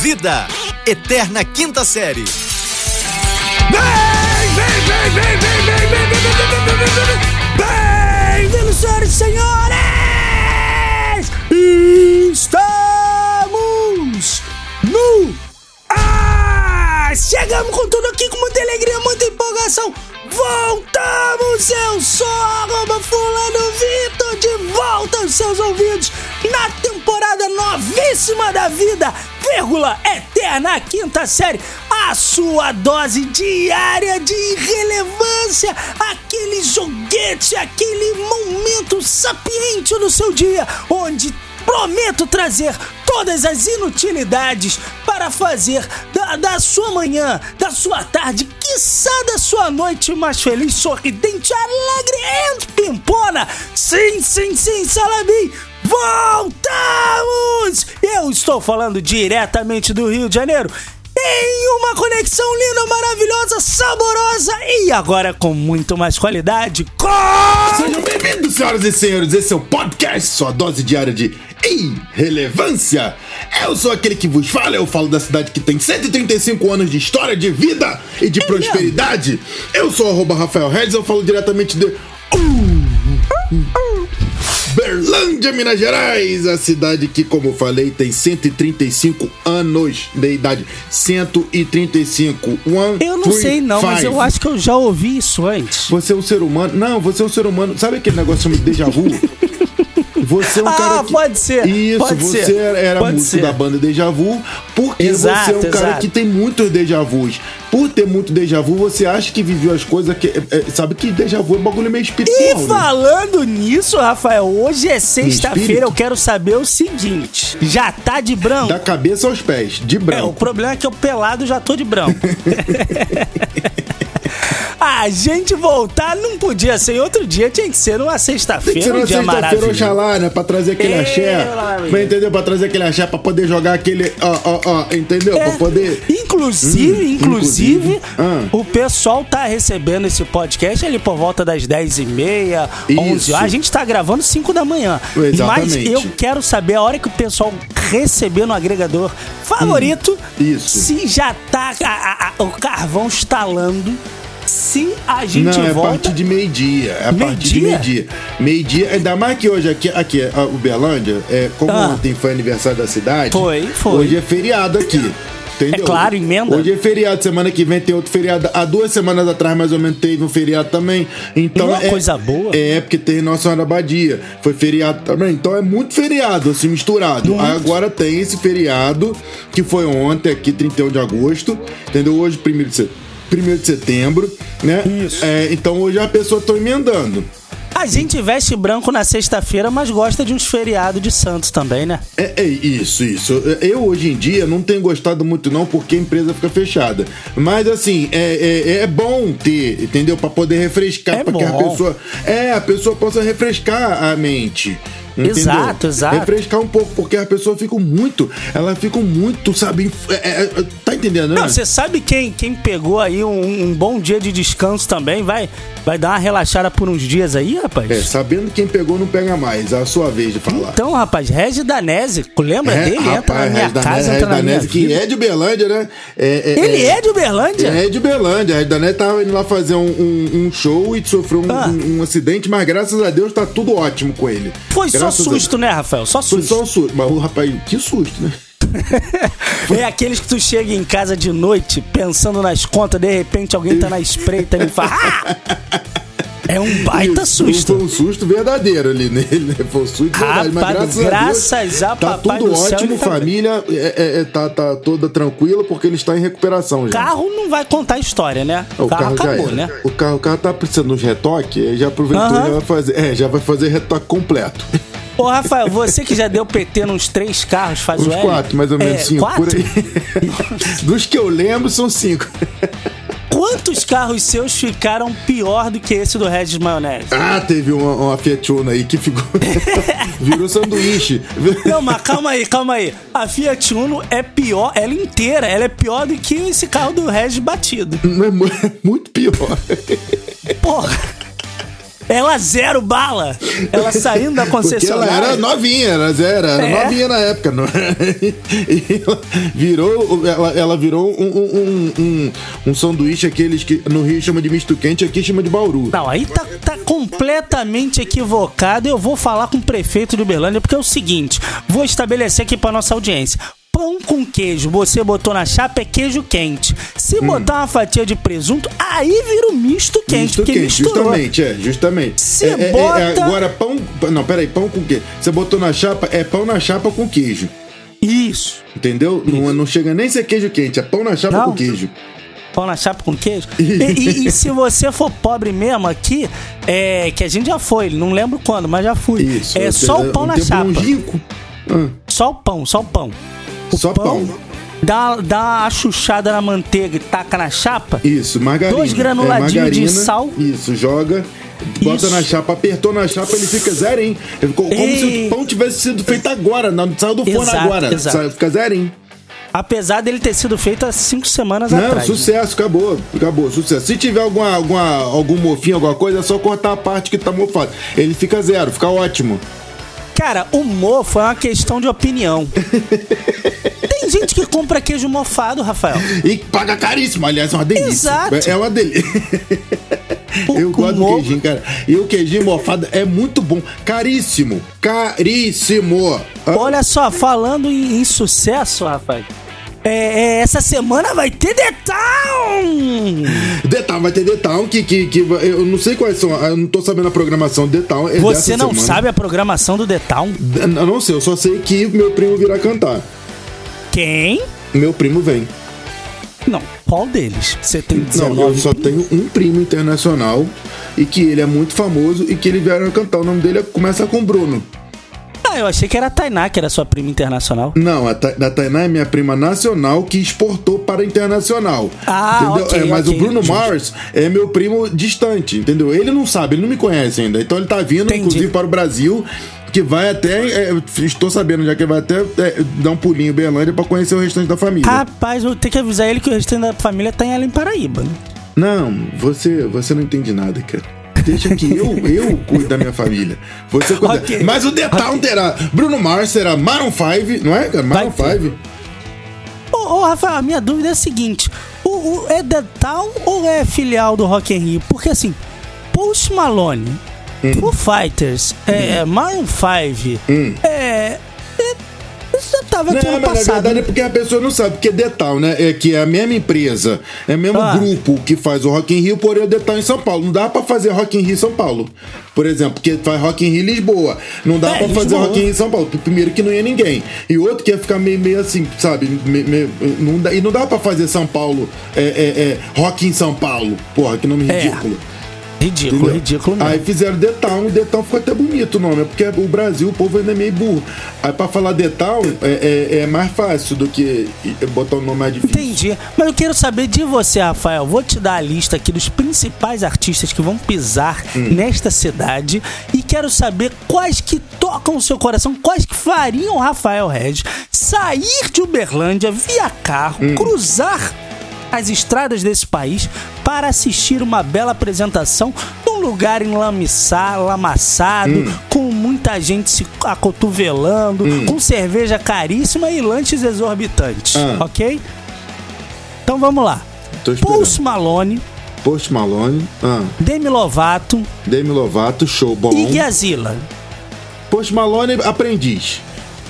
Vida, Eterna Quinta Série. Bem-vindos, senhores e senhores! Estamos no ar! Chegamos com tudo aqui com muita alegria, muita empolgação. Voltamos! Eu sou arroba fulano Vitor de volta aos seus ouvidos na temporada novíssima da vida, vírgula, eterna quinta série, a sua dose diária de irrelevância, aquele joguete, aquele momento sapiente no seu dia, onde prometo trazer todas as inutilidades para fazer da, da sua manhã, da sua tarde, quiçá da sua noite mais feliz, sorridente, alegre e pimpona. Sim, sim, sim, Salabim. Voltamos! Eu estou falando diretamente do Rio de Janeiro em uma conexão linda, maravilhosa, saborosa e agora com muito mais qualidade. Com... Sejam bem-vindos, senhoras e senhores. Esse é o podcast, sua dose diária de irrelevância. Eu sou aquele que vos fala, eu falo da cidade que tem 135 anos de história, de vida e de É prosperidade. Eu sou arroba Rafael Redes, eu falo diretamente de. Berlândia, Minas Gerais, a cidade que, como falei, tem 135 anos de idade. 135. One, Eu não three, sei não, mas five. eu acho que eu já ouvi isso antes. Você é um ser humano. Não, você é um ser humano. Sabe aquele negócio chamado déjà vu? Você é um Ah, cara que... pode ser, Isso, pode você ser, era pode músico ser. da banda Deja Vu, porque Exato, você é um cara exato. que tem muitos déjà vus. Por ter muito déjà vu, você acha que viveu as coisas que. é, é, sabe que déjà vu é bagulho meio E espiritual. né? falando nisso, Rafael, hoje é sexta-feira, eu quero saber o seguinte: já tá de branco? Da cabeça aos pés, de É, o branco. problema é que eu pelado já tô de branco. A gente voltar não podia ser em outro dia, tinha que ser numa Tem que ser sexta-feira, um uma dia sexta-feira, oxalá, né? Pra trazer aquele É, axé. Mas entendeu? Pra trazer aquele axé, pra poder jogar aquele. Ó, ó, ó, entendeu? É, Pra poder. Inclusive, Hum, inclusive, inclusive. Ah. o pessoal tá recebendo esse podcast ali por volta das 10h30, 11 Isso. horas. A gente tá gravando 5 da manhã. Mas Exatamente. eu quero saber a hora que o pessoal receber no agregador favorito, Hum, isso. se já tá a- a- a- o carvão instalando, se a gente Não, é a volta. partir de meio-dia. É a partir de Meio-dia? meio-dia. Ainda mais que hoje aqui, aqui a Uberlândia, é, como Ah. ontem foi aniversário da cidade, Foi, foi. hoje é feriado aqui. Entendeu? É claro, emenda. Hoje é feriado, semana que vem tem outro feriado. Há duas semanas atrás, mais ou menos, teve um feriado também. Então Uma é coisa boa. É, porque tem Nossa Senhora da Badia. Foi feriado também. Então é muito feriado, assim, misturado. Aí agora tem esse feriado, que foi ontem, aqui, 31 de agosto. Entendeu? Hoje, 1 de setembro. 1 de setembro, né? Isso. É, então hoje a pessoa tá emendando. A gente veste branco na sexta-feira, mas gosta de uns feriados de santos também, né? É, é isso, isso. Eu hoje em dia não tenho gostado muito não porque a empresa fica fechada. Mas assim, é, é, é bom ter, entendeu? Pra poder refrescar, É para que a pessoa, é, a pessoa possa refrescar a mente. Entendeu? Exato, exato. Refrescar um pouco, porque a pessoa fica muito, ela fica muito, sabe, inf- é, é, tá entendendo, né? Não, você sabe quem, quem pegou aí um, um bom dia de descanso também? Vai, vai dar uma relaxada por uns dias aí, rapaz? É, sabendo quem pegou não pega mais, é a sua vez de falar. Então, rapaz, Regi Danese, lembra É, dele? entra na rapaz, minha Regis Danese- casa, Regis entra na minha Danese, que é de Berlândia, né? É, Ele é de Uberlândia? É de Belândia. A Dané tava indo lá fazer um, um- um show e sofreu um, Ah. um acidente, mas graças a Deus tá tudo ótimo com ele. Foi só susto, né, Rafael? Só susto. só um susto. Mas o rapaz, que susto, né? É aqueles que tu chega em casa de noite pensando nas contas, de repente alguém tá na espreita e fala. "Ah!" É um baita Isso, Foi susto. um susto verdadeiro ali nele, né? Foi um susto de verdade. Mas graças, graças a Deus, a tá tudo ótimo. tá família é, é, é, tá, tá toda tranquila porque ele está em recuperação já. Carro não vai contar a história, né? O carro, já acabou, né? O carro, o carro tá precisando de aí já aproveitou e já vai fazer. É, já vai fazer retoque completo. Ô, Rafael, você que já deu PT nos três carros, faz Uns o L. quatro, mais ou menos É, cinco, quatro? por aí. Dos que eu lembro, são cinco. Quantos carros seus ficaram pior do que esse do Regis Maionese? Ah, teve uma, uma Fiat Uno aí que ficou. virou sanduíche. Não, mas calma aí, calma aí. A Fiat Uno é pior, ela inteira, ela é pior do que esse carro do Regis batido. Não é é muito pior. Porra. Ela zero bala. Ela saindo da Porque ela concessionária. era novinha, era zero, era É. novinha na época. Não E ela virou, ela, ela virou um, um, um, um, sanduíche, aqueles que no Rio chama de misto quente, aqui chama de bauru. Não, aí tá, tá completamente equivocado. Eu vou falar com o prefeito de Uberlândia, porque é o seguinte: vou estabelecer aqui pra nossa audiência. Pão com queijo, você botou na chapa é queijo quente. Se Hum. botar uma fatia de presunto, aí vira o misto quente, Misto quente, misturou. justamente, é, justamente. Se É, é, é, bota- agora, pão. Não, peraí, pão com quê? Você botou na chapa, é pão na chapa com queijo. Isso. Entendeu? Não, não chega nem ser queijo quente, é pão na chapa Não. com queijo. Pão na chapa com queijo. E, e- e se você for pobre mesmo aqui, é que a gente já foi, não lembro quando, mas já fui. Isso. é só o pão um na chapa. longínquo. Ah, Só o pão, só o pão. O Só pão. Dá, dá uma chuchada na manteiga e taca na chapa. Isso, margarina. Dois granuladinhos É, margarina, de sal. Isso, joga. Bota Isso. na chapa, apertou na chapa, ele fica zerinho. Como se Ei. o pão tivesse sido feito agora, não saiu do forno Exato, agora. exato. Sai- Fica zerinho. Apesar dele ter sido feito há cinco semanas Não, atrás. né? sucesso, acabou. Acabou, sucesso. Se tiver alguma, alguma, algum mofinho, alguma coisa, é só cortar a parte que tá mofada. Ele fica zero, fica ótimo. Cara, o mofo é uma questão de opinião. Tem gente que compra queijo mofado, Rafael. E paga caríssimo, aliás, é uma delícia. Exato. É uma delícia. Eu gosto do queijinho, cara. E o queijinho mofado é muito bom. Caríssimo. Caríssimo. Olha só, falando em, em sucesso, Rafael. É, é, essa semana vai ter The Town! Detal, vai ter Detal que, que, que eu não sei quais são, eu não tô sabendo a programação Detal. É Você não semana. sabe a programação do The Town? Eu não sei, eu só sei que meu primo virá cantar. Quem? Meu primo vem. Não, qual deles? Você tem Não, 19 eu só tenho um primo internacional e que ele é muito famoso e que ele vieram cantar. O nome dele é- começa com Bruno. Ah, eu achei que era a Tainá, que era sua prima internacional. Não, a, Ta a Tainá é minha prima nacional que exportou para internacional. Ah, ok, É, mas ok, o Bruno. Mars é meu primo distante, entendeu? Ele não sabe, ele não me conhece ainda. Então ele tá vindo, Entendi. inclusive, para o Brasil. Que vai até. é, estou sabendo já que vai até é, dar um pulinho em Berlândia para conhecer o restante da família. Rapaz, eu tenho que avisar ele que o restante da família tá em Além Paraíba, né? Não, você, você não entende nada, cara. Deixa que eu, eu cuido da minha família. Você cuida. Ok. Mas o detalhe terá. Bruno Mars será Maroon 5, não é, cara? Maroon Vai ter. 5. Ô, Rafael, a minha dúvida é a seguinte: o, o- é The Town ou é filial do Rock in Rio? Porque assim, Post Malone, Hum. Foo Fighters, é, Maroon 5, é, é. Tava aqui Não, ano mas na passado. verdade é né? porque a pessoa não sabe, porque Detal, né? É que é a mesma empresa, é o mesmo Ah. grupo que faz o Rock in Rio, porém o Detal em São Paulo. Não dá pra fazer Rock in Rio em São Paulo. Por exemplo, porque faz Rock in Rio em Lisboa. Não dá É, pra fazer Lisboa. Rock in Rio em São Paulo. Primeiro que não ia ninguém. E outro que ia ficar meio, meio assim, sabe? Me- me- não dá, e não dá pra fazer São Paulo, é, é, é, Rock em São Paulo. Porra, que nome É. ridículo. Ridículo, Entendeu? ridículo mesmo. Aí fizeram Detal, o Detal ficou até bonito o nome, é porque o Brasil, o povo ainda é meio burro. Aí pra falar Detal é, é, é mais fácil do que botar um nome mais difícil. Entendi. Mas eu quero saber de você, Rafael. Vou te dar a lista aqui dos principais artistas que vão pisar Hum. nesta cidade e quero saber quais que tocam o seu coração, quais que fariam o Rafael Regis sair de Uberlândia via carro, Hum. cruzar as estradas desse país para assistir uma bela apresentação num lugar enlamiçado, lamaçado, Hum. com muita gente se acotovelando, com cerveja caríssima e lanches exorbitantes, Ah. ok? Então vamos lá. Post Malone, Post Malone, ah, Demi Lovato Demi Lovato, show bom. e Gazilla. Post Malone, aprendiz.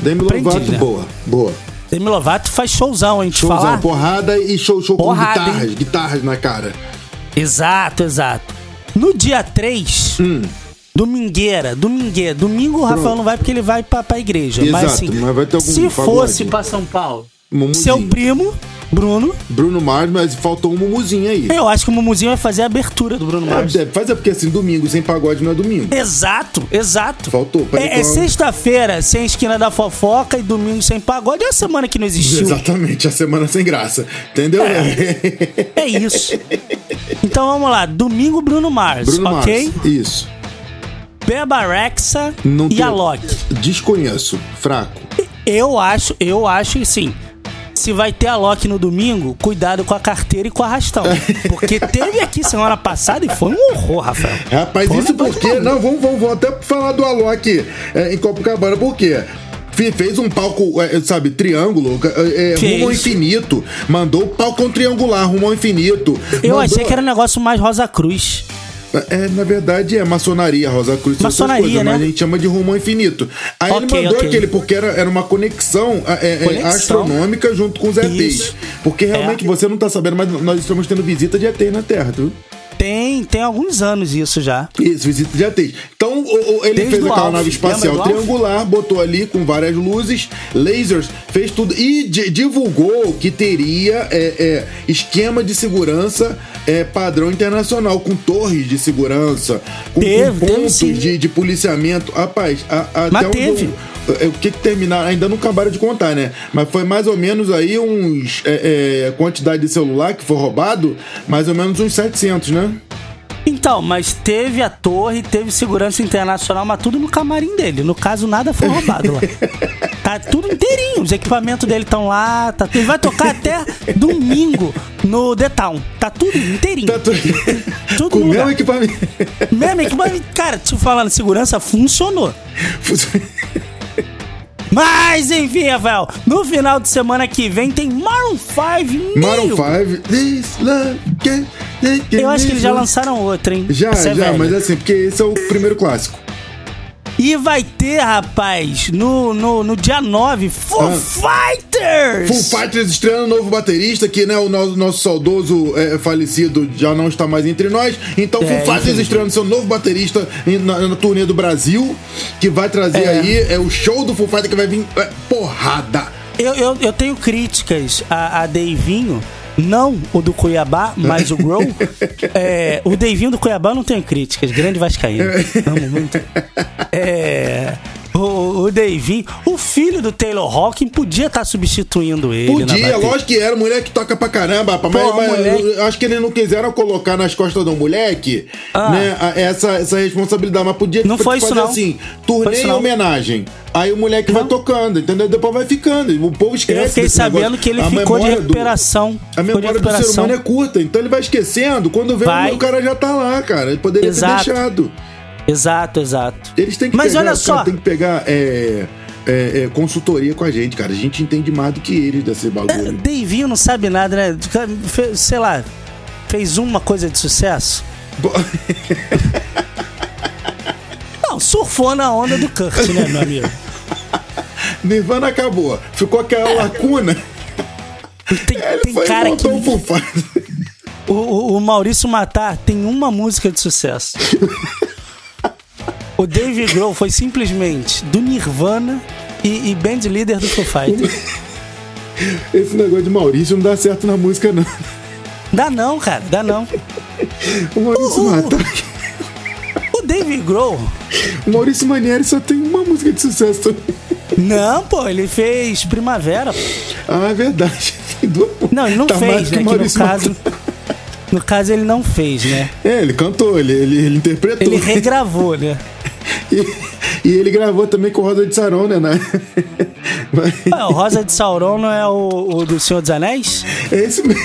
Demi Aprendiz, Lovato, né? boa, boa. Demi Lovato faz showzão, hein? Te Showzão, falar? porrada e show, show Porrada, com guitarras, hein? guitarras na cara. Exato, exato. No dia 3, Hum. domingueira, domingueira. Domingo o Rafael Pronto. não vai porque ele vai pra, pra igreja. mas Exato, assim, mas vai ter algum se fosse pra São Paulo, Mumuzinho. seu primo, Bruno, Bruno Mars, mas faltou um mumuzinho aí. eu acho que o Mumuzinho vai fazer a abertura do Bruno Mars. É, faz é porque assim, domingo sem pagode não é domingo. Exato, exato. Faltou, É, é sexta-feira sem esquina da fofoca e domingo sem pagode. É a semana que não existiu. Exatamente, a semana sem graça. Entendeu? É isso. Então vamos lá. Domingo, Bruno Mars, Bruno ok? Mars. Isso. Beba Rexa e tem- a Loki. Desconheço. Fraco. Eu acho, eu acho que sim. Se vai ter a Loki no domingo, cuidado com a carteira e com o arrastão. Porque teve aqui semana passada e foi um horror, Rafael. Rapaz, Foi um isso negócio porque. Não, vamos, vamos, vamos até falar do Alok é, em Copacabana, por quê? Fe- Fez um palco, é, sabe, triângulo, é, é, rumo ao infinito. Mandou o palco triangular, rumo ao infinito. Eu Mandou- achei que era um negócio mais Rosa Cruz. É, na verdade é maçonaria, Rosa Cruz. Maçonaria, coisas, né? Mas a gente chama de rumo infinito. Aí Ok, ele mandou ok. aquele, porque era, era uma conexão, é, é, Conexão. astronômica junto com os ETs. Isso. Porque realmente É. você não tá sabendo, mas nós estamos tendo visita de ETs na Terra, tu? Tem, tem alguns anos isso já. Isso, visita de ETs. Então, o- o- ele Desde fez aquela nave espacial triangular, botou ali com várias luzes, lasers, fez tudo. E di- divulgou que teria é, é, esquema de segurança é, padrão internacional, com torres de segurança, com, Teve, com teve pontos sim. de, de policiamento. Rapaz, a, a- Mas até teve. é, o que que terminaram, ainda não acabaram de contar, né? Mas foi mais ou menos aí uns. É, é, quantidade de celular que foi roubado, mais ou menos uns 700, né? Então, mas teve a torre, teve segurança internacional, mas tudo no camarim dele. No caso, nada foi roubado lá. Tá tudo inteirinho. Os equipamentos dele estão lá. Tá, ele vai tocar até domingo no The Town. Tá tudo inteirinho. Tá tudo. Tudo com o mesmo equipamento. Mesmo equipamento. Cara, te falando, segurança funcionou. Mas, enfim, Rafael, no final de semana que vem tem Maroon 5 Maroon New. 5. This love can- can- Eu acho que eles já lançaram outra, hein? Já, Essa é já, velha. mas assim, porque esse é o primeiro clássico. E vai ter, rapaz, no, no, no dia 9, Foo Ah. Fighters! Full Fighters estreando novo baterista, que né, o nosso, nosso saudoso é, falecido já não está mais entre nós. Então, É, Full Fighters estreando seu novo baterista na, na turnê do Brasil, que vai trazer É. aí é o show do Full Fighters que vai vir é, porrada. Eu, eu, eu tenho críticas a, a Deivinho, não o do Cuiabá, mas o Grow. É, o Deivinho do Cuiabá não tenho críticas, grande Vascaíno. Amo muito. É, o, o o filho do Taylor Hawking podia estar substituindo ele. Podia, lógico que era, moleque toca pra caramba, Pô, mas, mas moleque. eu acho que eles não quiseram colocar nas costas do moleque Ah. né, essa, essa responsabilidade, mas podia Não foi fazer isso, não. assim, turnê em homenagem. Aí o moleque vai Não. tocando, entendeu? Depois vai ficando. O povo esquece. Eu fiquei sabendo negócio. que ele A ficou de memória do- recuperação. a memória do ser recuperação. humano é curta, então ele vai esquecendo. Quando vê, Vai. o cara já tá lá, cara. Ele poderia Exato. ter deixado. Exato, exato. Eles têm que Mas pegar, olha só. tem que pegar é, é, é, consultoria com a gente, cara. A gente entende mais do que eles desse É, bagulho. Deivinho não sabe nada, né? Fe- Sei lá, fez uma coisa de sucesso? Bo- Não, surfou na onda do Kurt, né, meu amigo? Nirvana acabou. Ficou aquela lacuna. Tem, Ele tem foi cara que. O, o- o Maurício Matar tem uma música de sucesso. O Dave Grohl foi simplesmente do Nirvana e, e band líder do Foo Fighters. Esse negócio de Maurício não dá certo na música, não. Dá não, cara, dá não. O Maurício Uh. Matar. O Dave Grohl. O Maurício Manieri só tem uma música de sucesso. Não, pô, ele fez Primavera. Ah, é verdade. Não, ele não Tá fez, né? Que no caso. No caso, ele não fez, né? É, ele cantou, ele, ele, ele interpretou. Ele regravou, né? E, e ele gravou também com Rosa de Saron, né? né? Mas Ah, o Rosa de Sauron não é o, o do Senhor dos Anéis? É esse mesmo.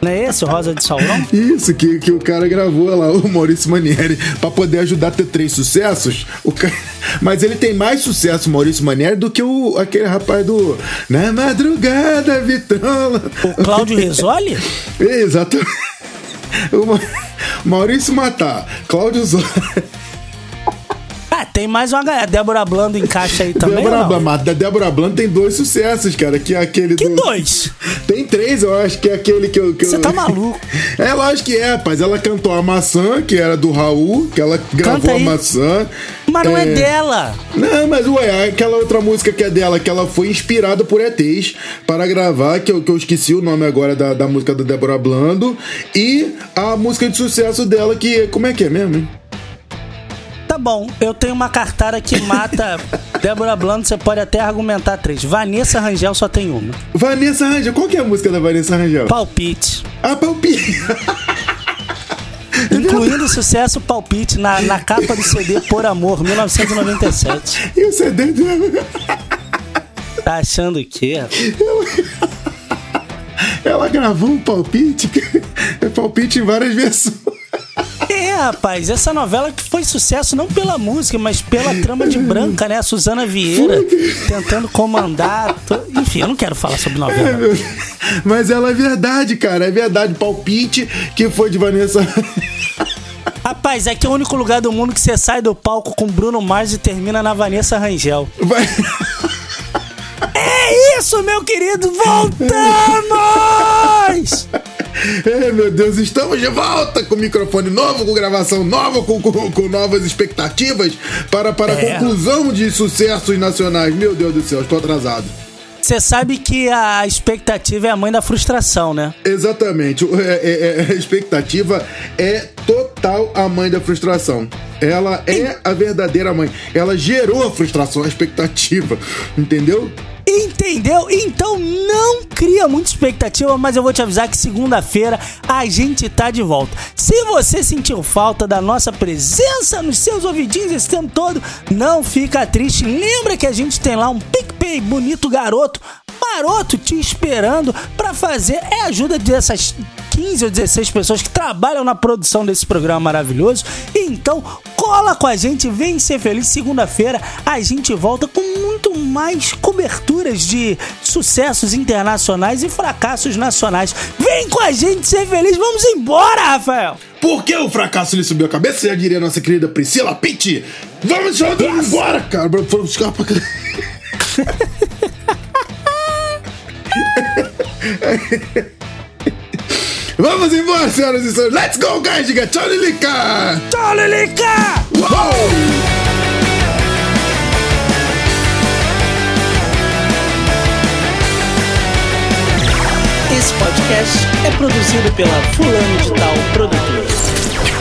Não é esse, o Rosa de Sauron? Isso, que, que o cara gravou lá, o Maurício Manieri, pra poder ajudar a ter três sucessos. O ca- Mas ele tem mais sucesso, o Maurício Manieri, do que o, aquele rapaz do Na Madrugada, Vitrola. O Cláudio Risoli? Exato. O Ma- Maurício Matar, Cláudio Zó. Tem mais uma galera. Débora Blando encaixa aí também. Débora ou não? Da Débora Blanc tem dois sucessos, cara, que é aquele Que do. dois? Tem três, eu acho que é aquele que eu. que Você eu- tá maluco? É, lógico que é, rapaz. Ela cantou a maçã, que era do Raul, que ela gravou a maçã. Mas não é, dela. Não, mas ué, aquela outra música que é dela, que ela foi inspirada por ETs para gravar, que eu, que eu esqueci o nome agora da, da música da Débora Blando. E a música de sucesso dela, que. Como é que é mesmo, hein? Bom, eu tenho uma cartada que mata Débora Blando, você pode até argumentar três. Vanessa Rangel só tem uma. Vanessa Rangel. Qual que é a música da Vanessa Rangel? Palpite. Ah, palpite. Incluindo o sucesso Palpite na, na capa do CD Por Amor, 1997. E o CD dela. Tá achando o quê? Ela gravou um palpite, é palpite em várias versões. É, rapaz, essa novela que foi sucesso não pela música, mas pela trama de Branca, né? A Suzana Vieira tentando comandar. To... Enfim, eu não quero falar sobre novela. É, mas ela é verdade, cara. É verdade. Palpite que foi de Vanessa. Rapaz, aqui é o único lugar do mundo que você sai do palco com Bruno Mars e termina na Vanessa Rangel. Vai. É isso, meu querido! Voltamos! É, meu Deus, estamos de volta com microfone novo, com gravação nova, com, com, com novas expectativas para, para é. a conclusão de sucessos nacionais. Meu Deus do céu, estou atrasado. Você sabe que a expectativa é a mãe da frustração, né? Exatamente. É, é, é, a expectativa é total a mãe da frustração. Ela é a verdadeira mãe. Ela gerou a frustração, a expectativa. Entendeu? Entendeu? Então não cria muita expectativa, mas eu vou te avisar que segunda-feira a gente tá de volta. Se você sentiu falta da nossa presença nos seus ouvidinhos esse tempo todo, não fica triste. Lembra que a gente tem lá um PicPay bonito garoto maroto te esperando para fazer é a ajuda dessas 15 ou 16 pessoas que trabalham na produção desse programa maravilhoso. Então, cola com a gente, vem ser feliz. Segunda-feira a gente volta com muito mais coberturas de sucessos internacionais e fracassos nacionais. Vem com a gente ser feliz, vamos embora, Rafael! Por que o fracasso lhe subiu a cabeça? Já diria nossa querida Priscila Pitt. Vamos embora, cara. Vamos escapar. Vamos embora, senhoras e senhores. Let's go, guys. Tchau, Lilica. Tchau, Lilica. Uou! Esse podcast é produzido pela Fulano de Tal Produtora.